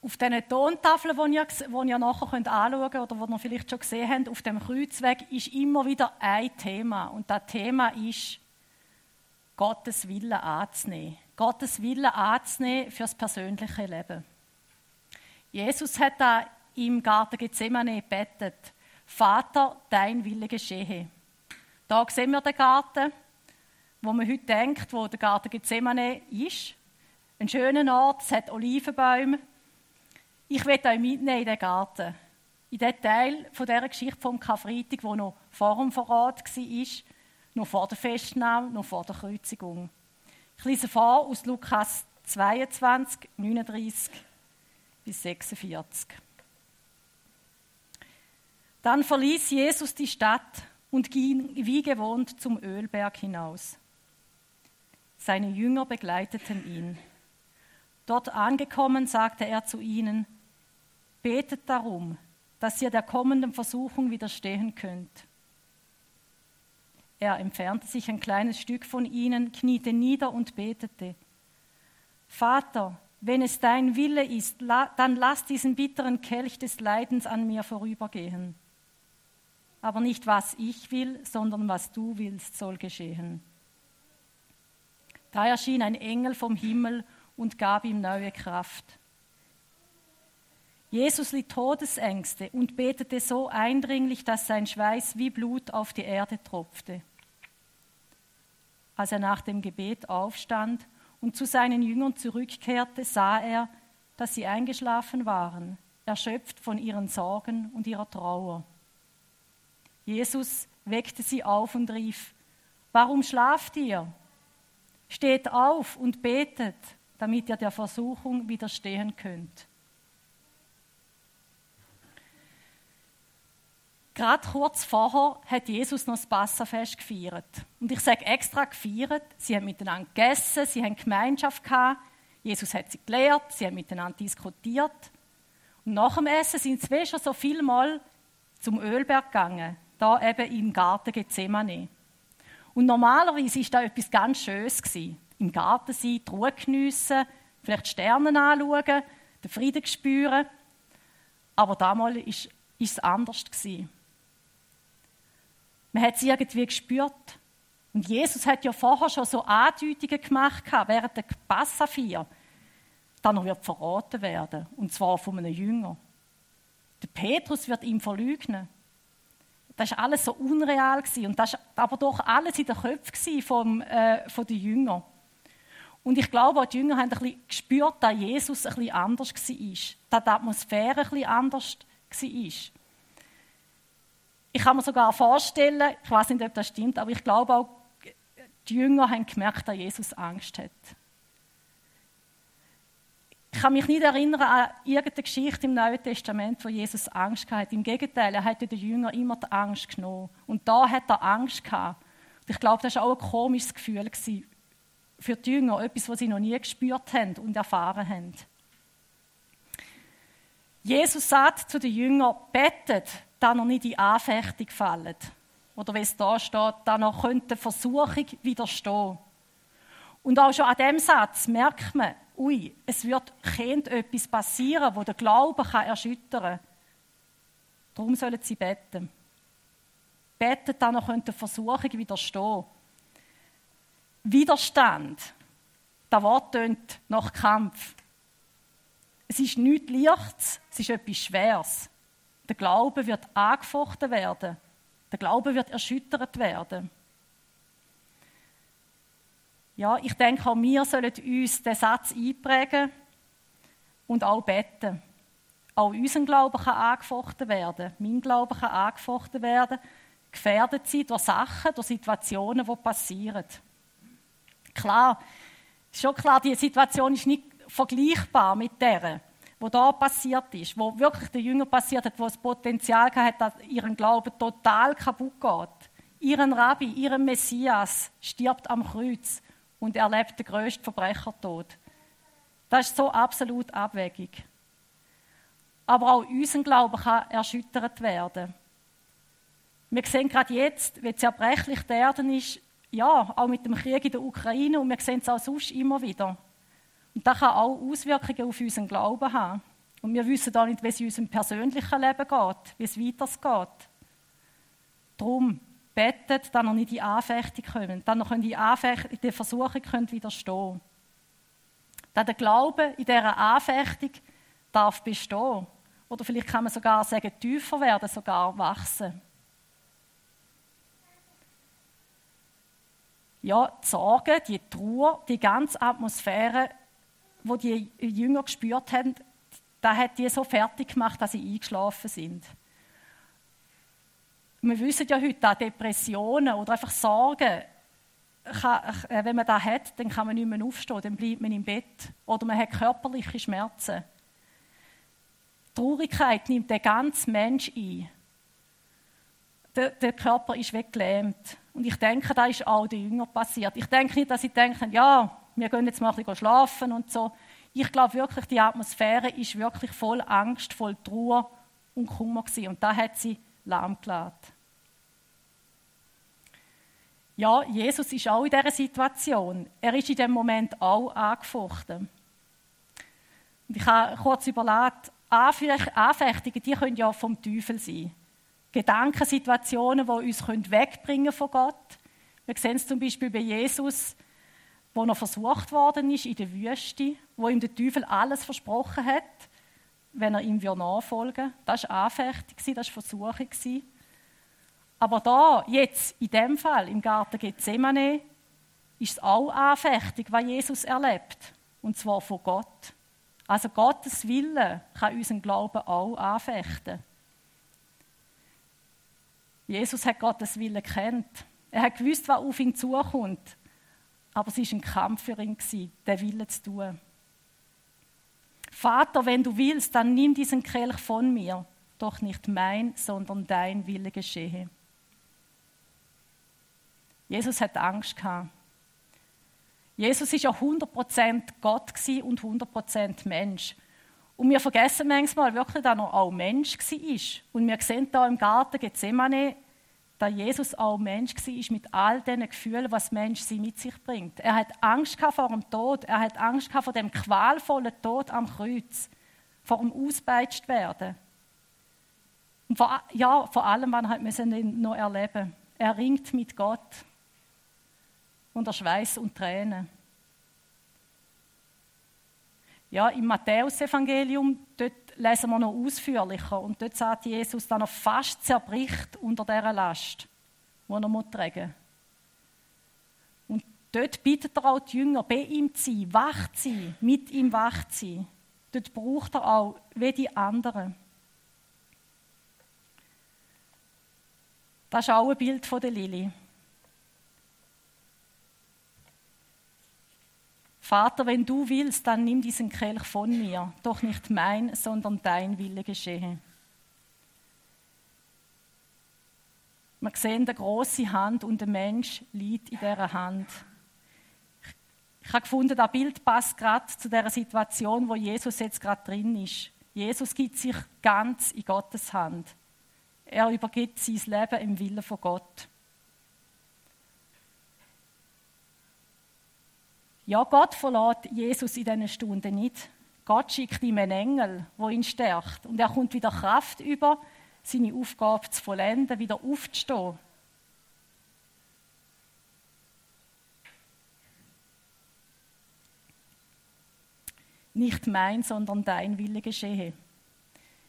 Auf diesen Tontafeln, die ihr, die ihr nachher könnt anschauen könnt oder die ihr vielleicht schon gesehen habt, auf dem Kreuzweg ist immer wieder ein Thema. Und das Thema ist, Gottes Willen anzunehmen. Gottes Willen anzunehmen für das persönliche Leben. Jesus hat da im Garten Gethsemane gebetet, Vater, dein Wille geschehe. Da sehen wir den Garten, wo man heute denkt, wo der Garten Gethsemane ist. Ein schöner Ort, es hat Olivenbäume. Ich will euch mitnehmen in den Garten. In den Teil von dieser Geschichte vom Karfreitag, wo noch vor dem Verrat war, noch vor der Festnahme, noch vor der Kreuzigung. Ich lese vor aus Lukas 22, 39 bis 46. Dann verließ Jesus die Stadt und ging wie gewohnt zum Ölberg hinaus. Seine Jünger begleiteten ihn. Dort angekommen sagte er zu ihnen, Betet darum, dass ihr der kommenden Versuchung widerstehen könnt. Er entfernte sich ein kleines Stück von ihnen, kniete nieder und betete. Vater, wenn es dein Wille ist, dann lass diesen bitteren Kelch des Leidens an mir vorübergehen. Aber nicht was ich will, sondern was du willst, soll geschehen. Da erschien ein Engel vom Himmel und gab ihm neue Kraft. Jesus litt Todesängste und betete so eindringlich, dass sein Schweiß wie Blut auf die Erde tropfte. Als er nach dem Gebet aufstand und zu seinen Jüngern zurückkehrte, sah er, dass sie eingeschlafen waren, erschöpft von ihren Sorgen und ihrer Trauer. Jesus weckte sie auf und rief, Warum schlaft ihr? Steht auf und betet, damit ihr der Versuchung widerstehen könnt. Gerade kurz vorher hat Jesus noch das Passafest gefeiert. Und ich sage extra gefeiert. Sie haben miteinander gegessen, sie haben Gemeinschaft gehabt. Jesus hat sie gelehrt, sie haben miteinander diskutiert. Und nach dem Essen sind sie schon so viel Mal zum Ölberg gegangen, da eben im Garten Gethsemane. Und normalerweise ist da etwas ganz Schönes gewesen. Im Garten sein, die Ruhe geniessen, vielleicht die Sterne anschauen, den Frieden spüren. Aber damals ist es anders gewesen. Man hat es irgendwie gespürt. Und Jesus hat ja vorher schon so Andeutungen gemacht, während der Passafir, dass er wird verraten werden. Und zwar von einem Jünger. Der Petrus wird ihn verleugnen. Das war alles so unreal. Und das war aber doch alles in den Köpfen vom, äh, von den Jüngern. Und ich glaube, auch die Jünger haben ein bisschen gespürt, dass Jesus ein bisschen anders war. Dass die Atmosphäre ein bisschen anders war. Ich kann mir sogar vorstellen, ich weiß nicht, ob das stimmt, aber ich glaube auch, die Jünger haben gemerkt, dass Jesus Angst hat. Ich kann mich nicht erinnern an irgendeine Geschichte im Neuen Testament, wo Jesus Angst hatte. Im Gegenteil, er hatte den Jüngern immer die Angst genommen. Und da hat er Angst gehabt. Und ich glaube, das war auch ein komisches Gefühl für die Jünger, etwas, was sie noch nie gespürt haben und erfahren haben. Jesus sagt zu den Jüngern, bettet, dass er nicht in Anfechtung fallen. Oder wie es da steht, dass er könnte Versuchung widerstehen. Und auch schon an dem Satz merkt man, ui, es wird kind etwas passieren, wo der Glaube kann erschüttern kann. Darum sollen sie beten. Beten, dass er könnte Versuchung widerstehen. Widerstand, das Wort tönt nach Kampf. Es ist nichts Leichtes, es ist etwas Schweres. Der Glaube wird angefochten werden. Der Glaube wird erschüttert werden. Ja, ich denke, auch wir sollen uns den Satz einprägen und auch beten. Auch unser Glaube kann angefochten werden. Mein Glaube kann angefochten werden. Gefährdet sein durch Sachen, durch Situationen, die passieren. Klar, schon klar, die Situation ist nicht vergleichbar mit der, wo da passiert ist, wo wirklich der Jünger passiert hat, wo das Potenzial hat, dass ihren Glauben total kaputt geht. Ihren Rabbi, ihren Messias stirbt am Kreuz und erlebt den größten Verbrechertod. Das ist so absolut abwegig. Aber auch unser Glaube kann erschüttert werden. Wir sehen gerade jetzt, wie zerbrechlich der Erde ist, ja, auch mit dem Krieg in der Ukraine und wir sehen es auch sonst immer wieder. Und das kann auch Auswirkungen auf unseren Glauben haben. Und wir wissen auch nicht, wie es in unserem persönlichen Leben geht, wie es weitergeht. Darum betet, dass ihr nicht in die Anfechtung kommt, dass ihr die, Anfechtung, die Versuchung könnt widerstehen Dass der Glaube in dieser Anfechtung darf bestehen. Oder vielleicht kann man sogar sagen, tiefer werden, sogar wachsen. Ja, die Sorge, die Trauer, die ganze Atmosphäre, wo die Jünger gespürt haben, da hat die so fertig gemacht, dass sie eingeschlafen sind. Wir wissen ja heute, dass Depressionen oder einfach Sorgen, äh, wenn man das hat, dann kann man nicht mehr aufstehen, dann bleibt man im Bett. Oder man hat körperliche Schmerzen. Traurigkeit nimmt den ganzen Mensch ein. Der, der Körper ist weggelähmt. Und ich denke, das ist auch den Jüngern passiert. Ich denke nicht, dass sie denken, ja, wir gehen jetzt mal ein schlafen und so. Ich glaube wirklich, die Atmosphäre ist wirklich voll Angst, voll Trauer und Kummer gewesen. Und da hat sie lahmgelegt. Ja, Jesus ist auch in dieser Situation. Er ist in dem Moment auch angefochten. Und ich habe kurz überlegt, Anfechtungen, die können ja vom Teufel sein. Gedankensituationen, die uns wegbringen von Gott. Wir sehen es zum Beispiel bei Jesus, wo er versucht worden ist in der Wüste, wo ihm der Teufel alles versprochen hat, wenn er ihm nachfolgen würde. Das war Anfechtung, das war Versuchung. Aber da, jetzt, in dem Fall, im Garten Gethsemane, ist es auch Anfechtung, was Jesus erlebt. Und zwar von Gott. Also Gottes Wille kann unseren Glauben auch anfechten. Jesus hat Gottes Wille kennt. Er hat gewusst, was auf ihn zukommt. Aber es war ein Kampf für ihn, den Wille zu tun. Vater, wenn du willst, dann nimm diesen Kelch von mir. Doch nicht mein, sondern dein Wille geschehe. Jesus hat Angst gehabt. Jesus ist ja 100% Gott und 100% Mensch. Und wir vergessen manchmal wirklich, dass er auch Mensch war. Und wir sehen da im Garten Gethsemane, dass Jesus auch Mensch war mit all den Gefühlen, was Mensch sie mit sich bringt. Er hat Angst vor dem Tod. Er hat Angst vor dem qualvollen Tod am Kreuz. Vor dem Auspeitscht werden. Und vor, ja, vor allem, was er noch erleben. Er ringt mit Gott unter Schweiß und Tränen. Ja, im Matthäusevangelium, dort lesen wir noch ausführlicher und dort sagt Jesus, dass er fast zerbricht unter dieser Last, die er tragen. Und dort bittet er auch die Jünger, bei ihm zu sein, wach zu sein, mit ihm wach zu sein. Dort braucht er auch wie die anderen. Das ist auch ein Bild von der Lili. Vater, wenn du willst, dann nimm diesen Kelch von mir, doch nicht mein, sondern dein Wille geschehe. Wir sehen die große Hand und der Mensch liegt in dieser Hand. Ich habe gefunden, das Bild passt gerade zu der Situation, wo Jesus jetzt gerade drin ist. Jesus gibt sich ganz in Gottes Hand. Er übergibt sein Leben im Willen von Gott. Ja, Gott verlässt Jesus in diesen Stunden nicht. Gott schickt ihm einen Engel, der ihn stärkt. Und er kommt wieder Kraft über, seine Aufgabe zu vollenden, wieder aufzustehen. Nicht mein, sondern dein Wille geschehe.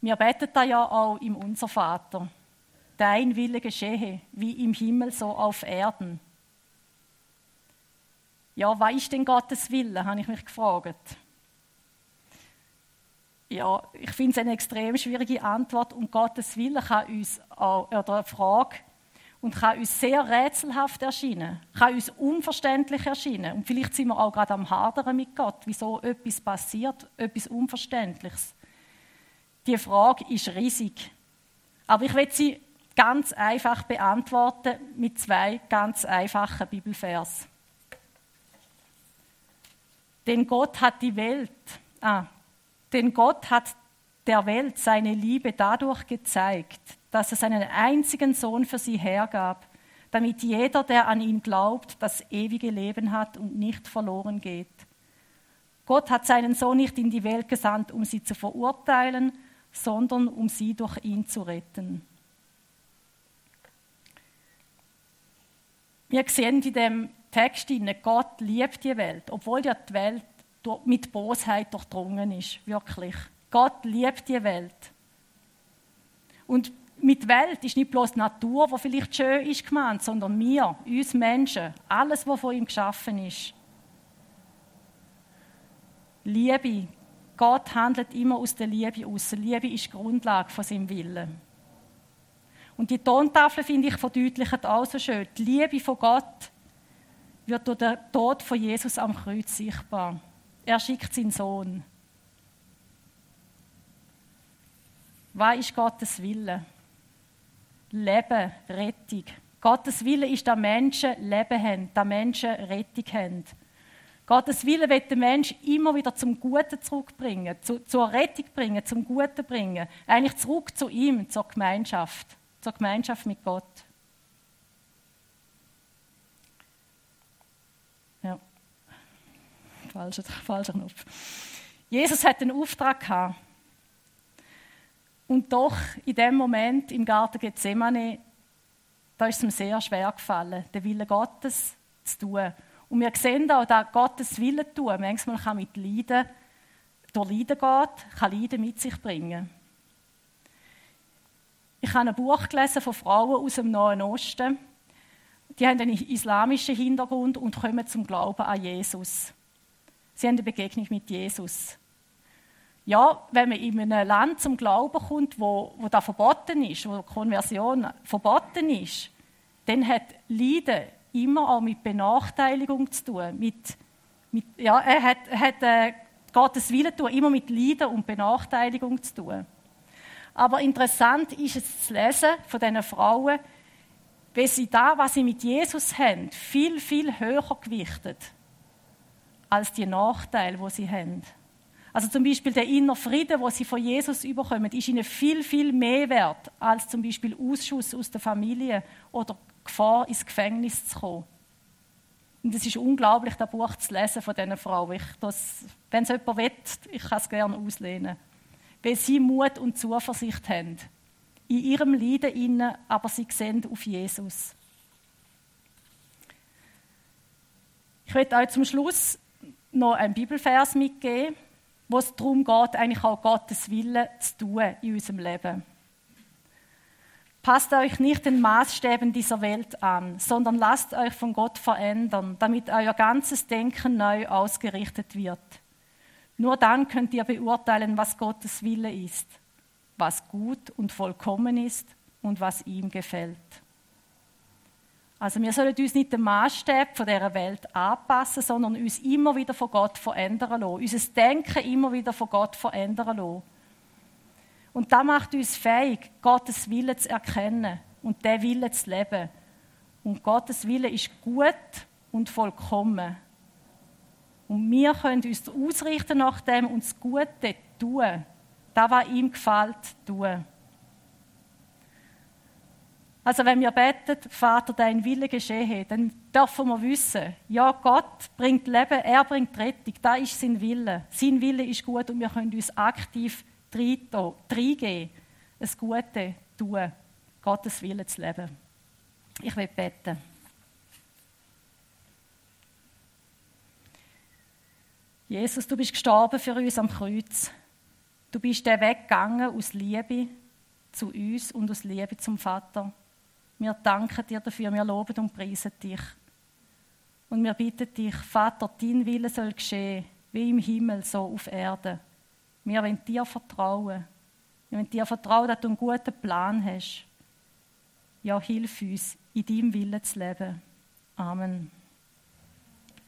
Wir beten da ja auch im Unser Vater. Dein Wille geschehe, wie im Himmel so auf Erden. Ja, was ist denn Gottes Wille, habe ich mich gefragt. Ja, ich finde es eine extrem schwierige Antwort und Gottes Wille kann uns auch, oder eine Frage und kann uns sehr rätselhaft erscheinen, kann uns unverständlich erscheinen und vielleicht sind wir auch gerade am Hadern mit Gott, wieso etwas passiert, etwas Unverständliches. Die Frage ist riesig, aber ich will sie ganz einfach beantworten mit zwei ganz einfachen Bibelversen. Denn Gott hat die Welt, ah, denn Gott hat der Welt seine Liebe dadurch gezeigt, dass er seinen einzigen Sohn für sie hergab, damit jeder, der an ihn glaubt, das ewige Leben hat und nicht verloren geht. Gott hat seinen Sohn nicht in die Welt gesandt, um sie zu verurteilen, sondern um sie durch ihn zu retten. Wir sehen in dem Text, Gott liebt die Welt, obwohl ja die Welt mit Bosheit durchdrungen ist. Wirklich. Gott liebt die Welt. Und mit Welt ist nicht bloß die Natur, die vielleicht schön ist, gemeint, sondern wir, uns Menschen, alles, was von ihm geschaffen ist. Liebe. Gott handelt immer aus der Liebe aus. Liebe ist die Grundlage von seinem Willen. Und die Tontafel, finde ich, verdeutlicht auch so schön. Die Liebe von Gott wird durch den Tod von Jesus am Kreuz sichtbar. Er schickt seinen Sohn. Was ist Gottes Wille? Leben, Rettung. Gottes Wille ist, dass Menschen Leben haben, dass Menschen Rettung haben. Gottes Wille wird den Menschen immer wieder zum Guten zurückbringen, zu, zur Rettung bringen, zum Guten bringen. Eigentlich zurück zu ihm, zur Gemeinschaft, zur Gemeinschaft mit Gott. Falscher, falscher Knopf. Jesus hat einen Auftrag gehabt. Und doch, in dem Moment im Garten Gethsemane, da ist es ihm sehr schwer gefallen, den Willen Gottes zu tun. Und wir sehen auch, dass Gottes Willen tun manchmal kann mit Leiden, durch Leiden geht, kann Leiden mit sich bringen. Ich habe ein Buch gelesen von Frauen aus dem Nahen Osten. Die haben einen islamischen Hintergrund und kommen zum Glauben an Jesus. Sie haben eine Begegnung mit Jesus. Ja, wenn man in einem Land zum Glauben kommt, wo, wo das verboten ist, wo Konversion verboten ist, dann hat Leiden immer auch mit Benachteiligung zu tun. Mit, mit, ja, er hat, hat äh, Gottes Willen tun, immer mit Leiden und Benachteiligung zu tun. Aber interessant ist es zu lesen von diesen Frauen, wie sie da, was sie mit Jesus haben, viel, viel höher gewichtet als die Nachteile, wo sie haben. Also zum Beispiel der innere Frieden, wo sie von Jesus überkommen, ist ihnen viel, viel mehr wert als zum Beispiel Ausschuss aus der Familie oder Gefahr, ins Gefängnis zu kommen. Und es ist unglaublich, das Buch zu lesen von diesen Frauen. wenn es jemand will, ich kann es gerne auslehnen. Weil sie Mut und Zuversicht haben. In ihrem Leiden inne, aber sie sehen auf Jesus. Ich möchte euch zum Schluss noch einen Bibelvers mitgeben wo es darum geht, eigentlich auch Gottes Willen zu tun in unserem Leben. Passt euch nicht den Maßstäben dieser Welt an, sondern lasst euch von Gott verändern, damit euer ganzes Denken neu ausgerichtet wird. Nur dann könnt ihr beurteilen, was Gottes Wille ist, was gut und vollkommen ist und was ihm gefällt. Also wir sollen uns nicht den Maßstab von dieser Welt anpassen, sondern uns immer wieder von Gott verändern lassen. Unser Denken immer wieder von Gott verändern lassen. Und das macht uns fähig, Gottes Wille zu erkennen und den Wille zu leben. Und Gottes Wille ist gut und vollkommen. Und wir können uns ausrichten nach dem und das Gute tun. Das, was ihm gefällt, tun. Also wenn wir beten, Vater, dein Wille geschehe, dann dürfen wir wissen, ja, Gott bringt Leben, er bringt Rettung, da ist sein Wille. Sein Wille ist gut und wir können uns aktiv reingeben, das Gute tun, Gottes Wille zu leben. Ich will beten. Jesus, du bist gestorben für uns am Kreuz. Du bist der weggegangen aus Liebe zu uns und aus Liebe zum Vater. Wir danken dir dafür, wir loben und preisen dich. Und wir bitten dich, Vater, dein Wille soll geschehen, wie im Himmel, so auf Erde. Wir wollen dir vertrauen. Wir wollen dir vertrauen, dass du einen guten Plan hast. Ja, hilf uns, in deinem Willen zu leben. Amen.